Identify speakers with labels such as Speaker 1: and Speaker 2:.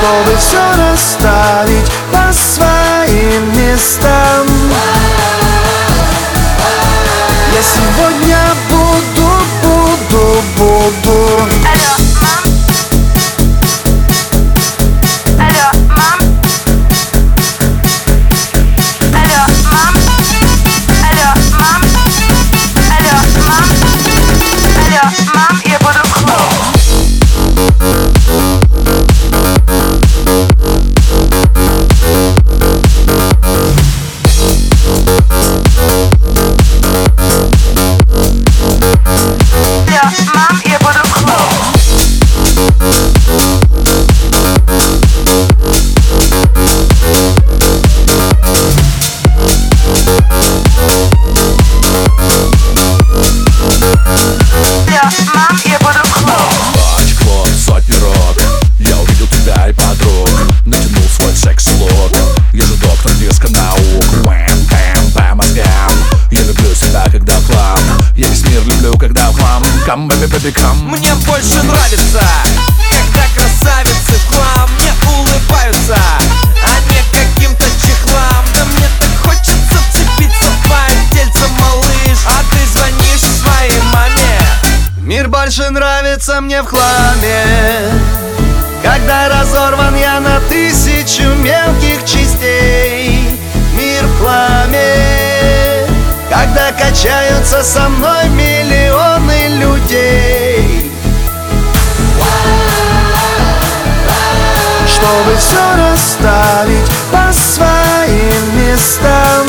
Speaker 1: Чтобы все расставить по своим местам
Speaker 2: Мам, я буду.
Speaker 3: Очко, сотни рок Я увидел тебя и подруг. Натянул свой секс-лук. Я же доктор диско-наук Вэм, пэм, по мозгам Я люблю себя, когда в хлам. Я весь мир люблю, когда в хлам. Кам, бэби, бэби, кам.
Speaker 4: Мне больше нравится,
Speaker 1: нравится мне в хламе. Когда разорван я на тысячу мелких частей. Мир в хламе. Когда качаются со мной миллионы людей. Чтобы все расставить по своим местам